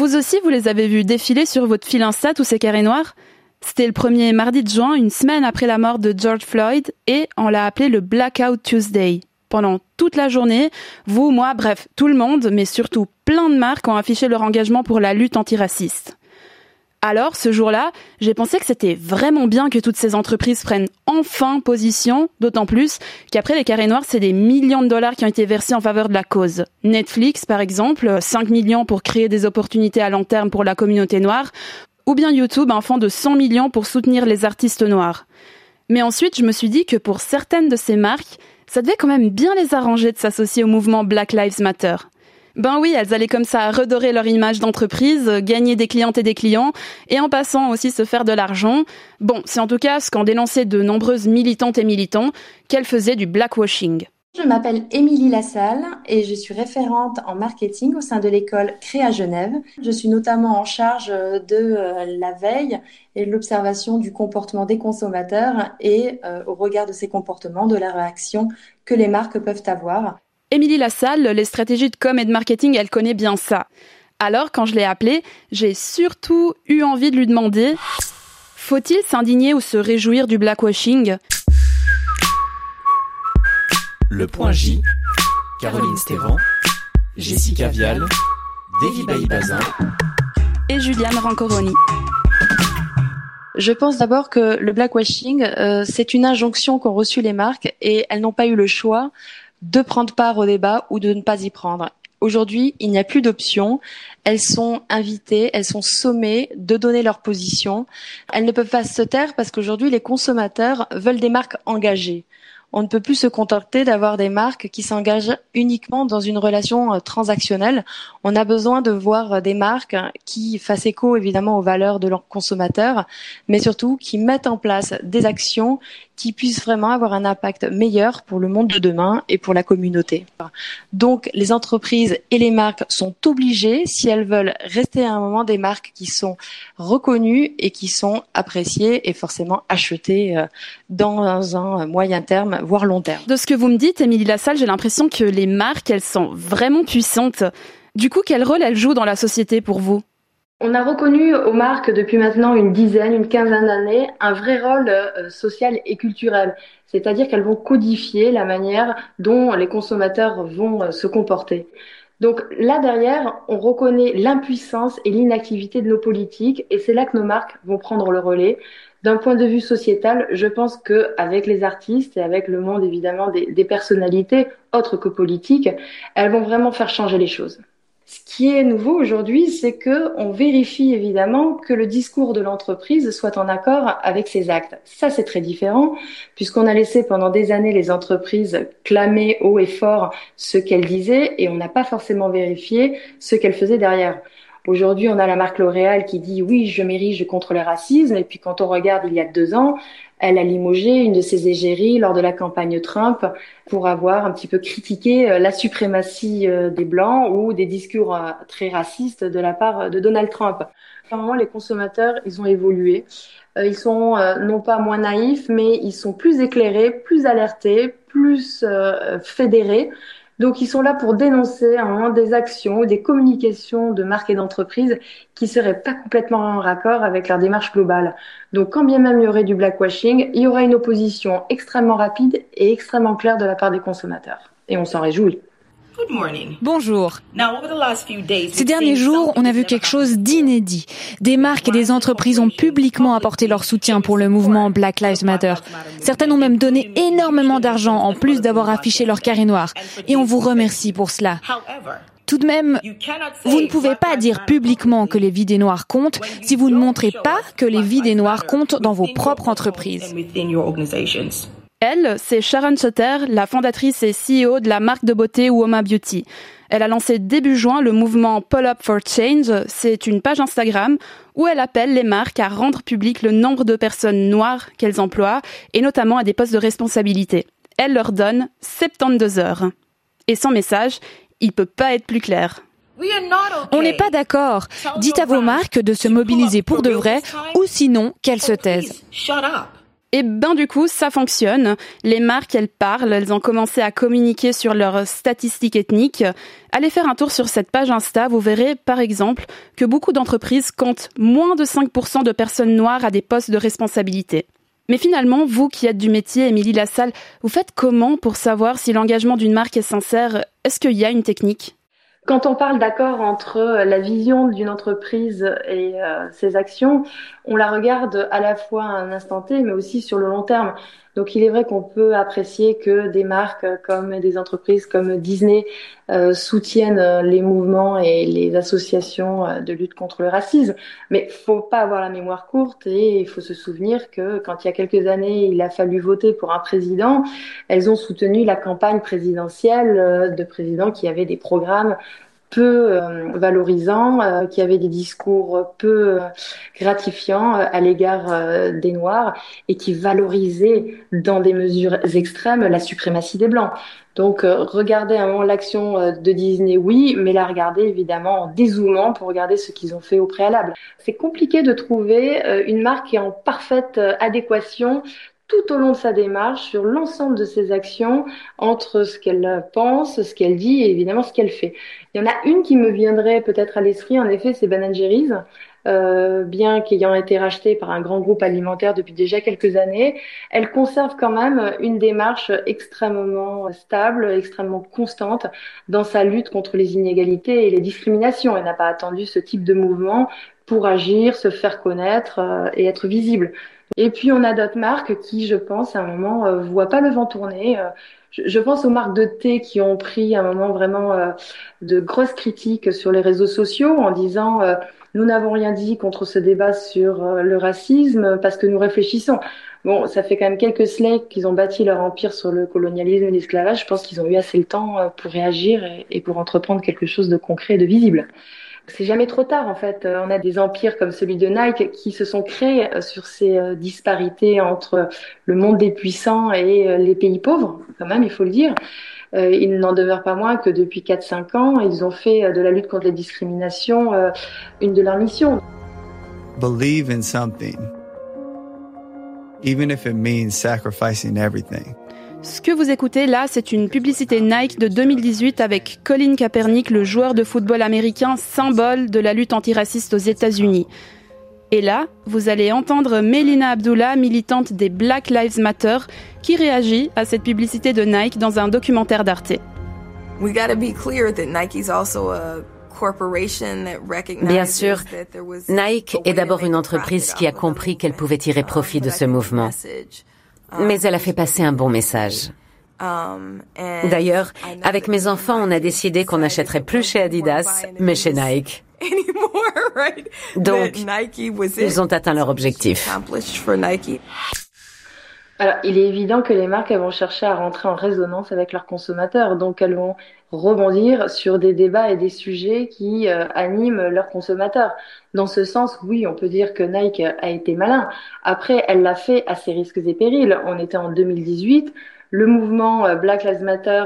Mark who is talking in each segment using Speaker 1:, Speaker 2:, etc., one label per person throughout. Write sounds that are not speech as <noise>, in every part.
Speaker 1: Vous aussi, vous les avez vus défiler sur votre fil Insta, tous ces carrés noirs? C'était le premier mardi de juin, une semaine après la mort de George Floyd, et on l'a appelé le Blackout Tuesday. Pendant toute la journée, vous, moi, bref, tout le monde, mais surtout plein de marques ont affiché leur engagement pour la lutte antiraciste. Alors, ce jour-là, j'ai pensé que c'était vraiment bien que toutes ces entreprises prennent enfin position, d'autant plus qu'après les carrés noirs, c'est des millions de dollars qui ont été versés en faveur de la cause. Netflix, par exemple, 5 millions pour créer des opportunités à long terme pour la communauté noire, ou bien YouTube, un fonds de 100 millions pour soutenir les artistes noirs. Mais ensuite, je me suis dit que pour certaines de ces marques, ça devait quand même bien les arranger de s'associer au mouvement Black Lives Matter. Ben oui, elles allaient comme ça redorer leur image d'entreprise, gagner des clientes et des clients, et en passant aussi se faire de l'argent. Bon, c'est en tout cas ce qu'ont dénoncé de nombreuses militantes et militants, qu'elles faisaient du blackwashing.
Speaker 2: Je m'appelle Émilie Lassalle et je suis référente en marketing au sein de l'école Créa Genève. Je suis notamment en charge de euh, la veille et l'observation du comportement des consommateurs et euh, au regard de ces comportements, de la réaction que les marques peuvent avoir.
Speaker 1: Émilie Lassalle, les stratégies de com et de marketing, elle connaît bien ça. Alors, quand je l'ai appelée, j'ai surtout eu envie de lui demander faut-il s'indigner ou se réjouir du blackwashing?
Speaker 3: Le point J, Caroline Stévan, Jessica Vial, Davy Baïbazin
Speaker 1: et Juliane Rancoroni.
Speaker 2: Je pense d'abord que le blackwashing, euh, c'est une injonction qu'ont reçue les marques et elles n'ont pas eu le choix de prendre part au débat ou de ne pas y prendre. Aujourd'hui, il n'y a plus d'options. Elles sont invitées, elles sont sommées de donner leur position. Elles ne peuvent pas se taire parce qu'aujourd'hui, les consommateurs veulent des marques engagées on ne peut plus se contenter d'avoir des marques qui s'engagent uniquement dans une relation euh, transactionnelle. On a besoin de voir euh, des marques qui fassent écho évidemment aux valeurs de leurs consommateurs, mais surtout qui mettent en place des actions qui puissent vraiment avoir un impact meilleur pour le monde de demain et pour la communauté. Donc les entreprises et les marques sont obligées, si elles veulent rester à un moment, des marques qui sont reconnues et qui sont appréciées et forcément achetées euh, dans un moyen terme voire long terme.
Speaker 1: De ce que vous me dites, Émilie Lassalle, j'ai l'impression que les marques, elles sont vraiment puissantes. Du coup, quel rôle elles jouent dans la société pour vous?
Speaker 2: On a reconnu aux marques depuis maintenant une dizaine, une quinzaine d'années un vrai rôle euh, social et culturel. C'est-à-dire qu'elles vont codifier la manière dont les consommateurs vont euh, se comporter. Donc là derrière, on reconnaît l'impuissance et l'inactivité de nos politiques et c'est là que nos marques vont prendre le relais. D'un point de vue sociétal, je pense que avec les artistes et avec le monde évidemment des, des personnalités autres que politiques, elles vont vraiment faire changer les choses. Ce qui est nouveau aujourd'hui, c'est que on vérifie évidemment que le discours de l'entreprise soit en accord avec ses actes. Ça, c'est très différent puisqu'on a laissé pendant des années les entreprises clamer haut et fort ce qu'elles disaient et on n'a pas forcément vérifié ce qu'elles faisaient derrière. Aujourd'hui, on a la marque L'Oréal qui dit oui, je m'érige contre le racisme. Et puis quand on regarde il y a deux ans, elle a limogé une de ses égéries lors de la campagne Trump pour avoir un petit peu critiqué euh, la suprématie euh, des Blancs ou des discours euh, très racistes de la part de Donald Trump. Vraiment, les consommateurs, ils ont évolué. Ils sont non pas moins naïfs, mais ils sont plus éclairés, plus alertés, plus fédérés. Donc ils sont là pour dénoncer hein, des actions ou des communications de marques et d'entreprises qui seraient pas complètement en raccord avec leur démarche globale. Donc quand bien même il y aurait du blackwashing, il y aura une opposition extrêmement rapide et extrêmement claire de la part des consommateurs. Et on s'en réjouit.
Speaker 4: Bonjour. Ces derniers jours, on a vu quelque chose d'inédit. Des marques et des entreprises ont publiquement apporté leur soutien pour le mouvement Black Lives Matter. Certaines ont même donné énormément d'argent en plus d'avoir affiché leur carré noir. Et on vous remercie pour cela. Tout de même, vous ne pouvez pas dire publiquement que les vies des Noirs comptent si vous ne montrez pas que les vies des Noirs comptent dans vos propres entreprises.
Speaker 1: Elle, c'est Sharon Sutter, la fondatrice et CEO de la marque de beauté Woma Beauty. Elle a lancé début juin le mouvement Pull Up for Change. C'est une page Instagram où elle appelle les marques à rendre public le nombre de personnes noires qu'elles emploient et notamment à des postes de responsabilité. Elle leur donne 72 heures. Et son message, il peut pas être plus clair.
Speaker 4: On n'est pas d'accord. Dites à vos marques de se mobiliser pour de vrai ou sinon qu'elles se taisent.
Speaker 1: Et ben du coup, ça fonctionne. Les marques, elles parlent, elles ont commencé à communiquer sur leurs statistiques ethniques. Allez faire un tour sur cette page Insta, vous verrez par exemple que beaucoup d'entreprises comptent moins de 5% de personnes noires à des postes de responsabilité. Mais finalement, vous qui êtes du métier, Émilie Lassalle, vous faites comment pour savoir si l'engagement d'une marque est sincère? Est-ce qu'il y a une technique?
Speaker 2: Quand on parle d'accord entre la vision d'une entreprise et euh, ses actions, on la regarde à la fois à un instant T, mais aussi sur le long terme. Donc il est vrai qu'on peut apprécier que des marques comme des entreprises comme Disney euh, soutiennent euh, les mouvements et les associations euh, de lutte contre le racisme, mais faut pas avoir la mémoire courte et il faut se souvenir que quand il y a quelques années il a fallu voter pour un président, elles ont soutenu la campagne présidentielle de présidents qui avaient des programmes peu euh, valorisants, euh, qui avaient des discours peu euh, gratifiants à l'égard des Noirs et qui valorisaient dans des mesures extrêmes la suprématie des Blancs. Donc regarder un moment l'action de Disney, oui, mais la regarder évidemment en dézoomant pour regarder ce qu'ils ont fait au préalable. C'est compliqué de trouver une marque qui est en parfaite adéquation tout au long de sa démarche sur l'ensemble de ses actions entre ce qu'elle pense, ce qu'elle dit et évidemment ce qu'elle fait. Il y en a une qui me viendrait peut-être à l'esprit, en effet, c'est Jerry's. Euh, bien qu'ayant été rachetée par un grand groupe alimentaire depuis déjà quelques années, elle conserve quand même une démarche extrêmement stable, extrêmement constante dans sa lutte contre les inégalités et les discriminations. Elle n'a pas attendu ce type de mouvement pour agir, se faire connaître euh, et être visible. Et puis on a d'autres marques qui, je pense, à un moment, euh, voient pas le vent tourner. Euh, je, pense aux marques de thé qui ont pris à un moment vraiment euh, de grosses critiques sur les réseaux sociaux en disant euh, nous n'avons rien dit contre ce débat sur le racisme parce que nous réfléchissons. Bon, ça fait quand même quelques siècles qu'ils ont bâti leur empire sur le colonialisme et l'esclavage. Je pense qu'ils ont eu assez le temps pour réagir et pour entreprendre quelque chose de concret et de visible c'est jamais trop tard en fait. Euh, on a des empires comme celui de Nike qui se sont créés euh, sur ces euh, disparités entre le monde des puissants et les pays pauvres, quand même, il faut le dire. Ils n'en demeurent pas moins que depuis 4-5 ans, ils ont fait de la lutte contre les discriminations une de leurs missions.
Speaker 5: Believe in something, even if it means sacrificing everything.
Speaker 1: Ce que vous écoutez là, c'est une publicité Nike de 2018 avec Colin Kaepernick, le joueur de football américain symbole de la lutte antiraciste aux États-Unis. Et là, vous allez entendre Melina Abdullah, militante des Black Lives Matter, qui réagit à cette publicité de Nike dans un documentaire d'Arte.
Speaker 6: Bien sûr, Nike est d'abord une entreprise qui a compris qu'elle pouvait tirer profit de ce mouvement. Mais elle a fait passer un bon message. Um, D'ailleurs, avec mes enfants, on a décidé qu'on n'achèterait plus chez Adidas, mais chez Nike. <laughs> <laughs> Donc, ils ont atteint leur objectif.
Speaker 2: Alors, il est évident que les marques elles vont chercher à rentrer en résonance avec leurs consommateurs, donc elles vont rebondir sur des débats et des sujets qui euh, animent leurs consommateurs. Dans ce sens, oui, on peut dire que Nike a été malin. Après, elle l'a fait à ses risques et périls. On était en 2018. Le mouvement euh, Black Lives Matter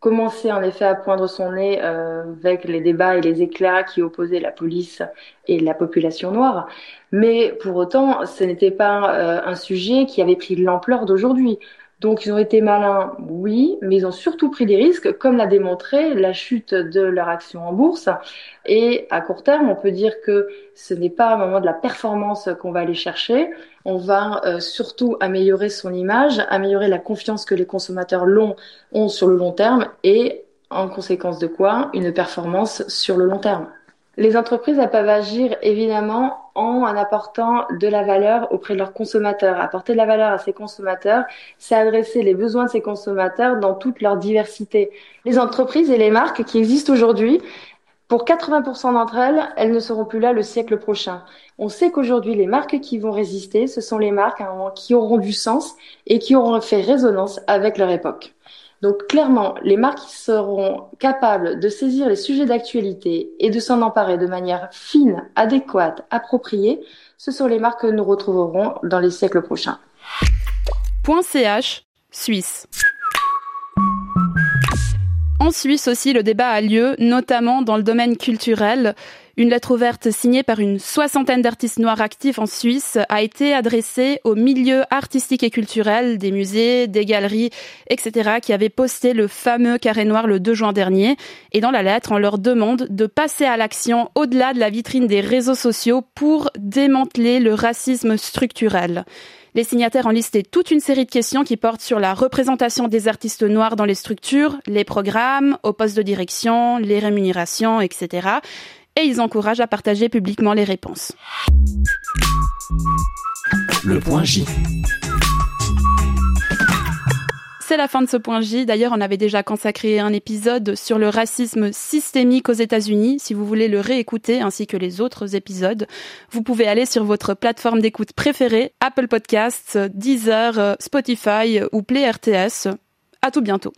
Speaker 2: commençait en effet à poindre son nez euh, avec les débats et les éclats qui opposaient la police et la population noire. Mais pour autant, ce n'était pas euh, un sujet qui avait pris l'ampleur d'aujourd'hui. Donc ils ont été malins, oui, mais ils ont surtout pris des risques, comme l'a démontré la chute de leur action en bourse. Et à court terme, on peut dire que ce n'est pas un moment de la performance qu'on va aller chercher. On va euh, surtout améliorer son image, améliorer la confiance que les consommateurs ont sur le long terme et en conséquence de quoi une performance sur le long terme. Les entreprises elles peuvent agir évidemment en, apportant de la valeur auprès de leurs consommateurs. Apporter de la valeur à ces consommateurs, c'est adresser les besoins de ces consommateurs dans toute leur diversité. Les entreprises et les marques qui existent aujourd'hui, pour 80% d'entre elles, elles ne seront plus là le siècle prochain. On sait qu'aujourd'hui, les marques qui vont résister, ce sont les marques qui auront du sens et qui auront fait résonance avec leur époque. Donc clairement, les marques qui seront capables de saisir les sujets d'actualité et de s'en emparer de manière fine, adéquate, appropriée, ce sont les marques que nous retrouverons dans les siècles prochains.
Speaker 1: .ch, Suisse. En Suisse aussi, le débat a lieu, notamment dans le domaine culturel. Une lettre ouverte signée par une soixantaine d'artistes noirs actifs en Suisse a été adressée aux milieux artistiques et culturels des musées, des galeries, etc. qui avaient posté le fameux carré noir le 2 juin dernier. Et dans la lettre, on leur demande de passer à l'action au-delà de la vitrine des réseaux sociaux pour démanteler le racisme structurel. Les signataires ont listé toute une série de questions qui portent sur la représentation des artistes noirs dans les structures, les programmes, aux postes de direction, les rémunérations, etc et ils encouragent à partager publiquement les réponses.
Speaker 3: Le point J.
Speaker 1: C'est la fin de ce point J. D'ailleurs, on avait déjà consacré un épisode sur le racisme systémique aux États-Unis. Si vous voulez le réécouter, ainsi que les autres épisodes, vous pouvez aller sur votre plateforme d'écoute préférée, Apple Podcasts, Deezer, Spotify ou Play RTS. À tout bientôt.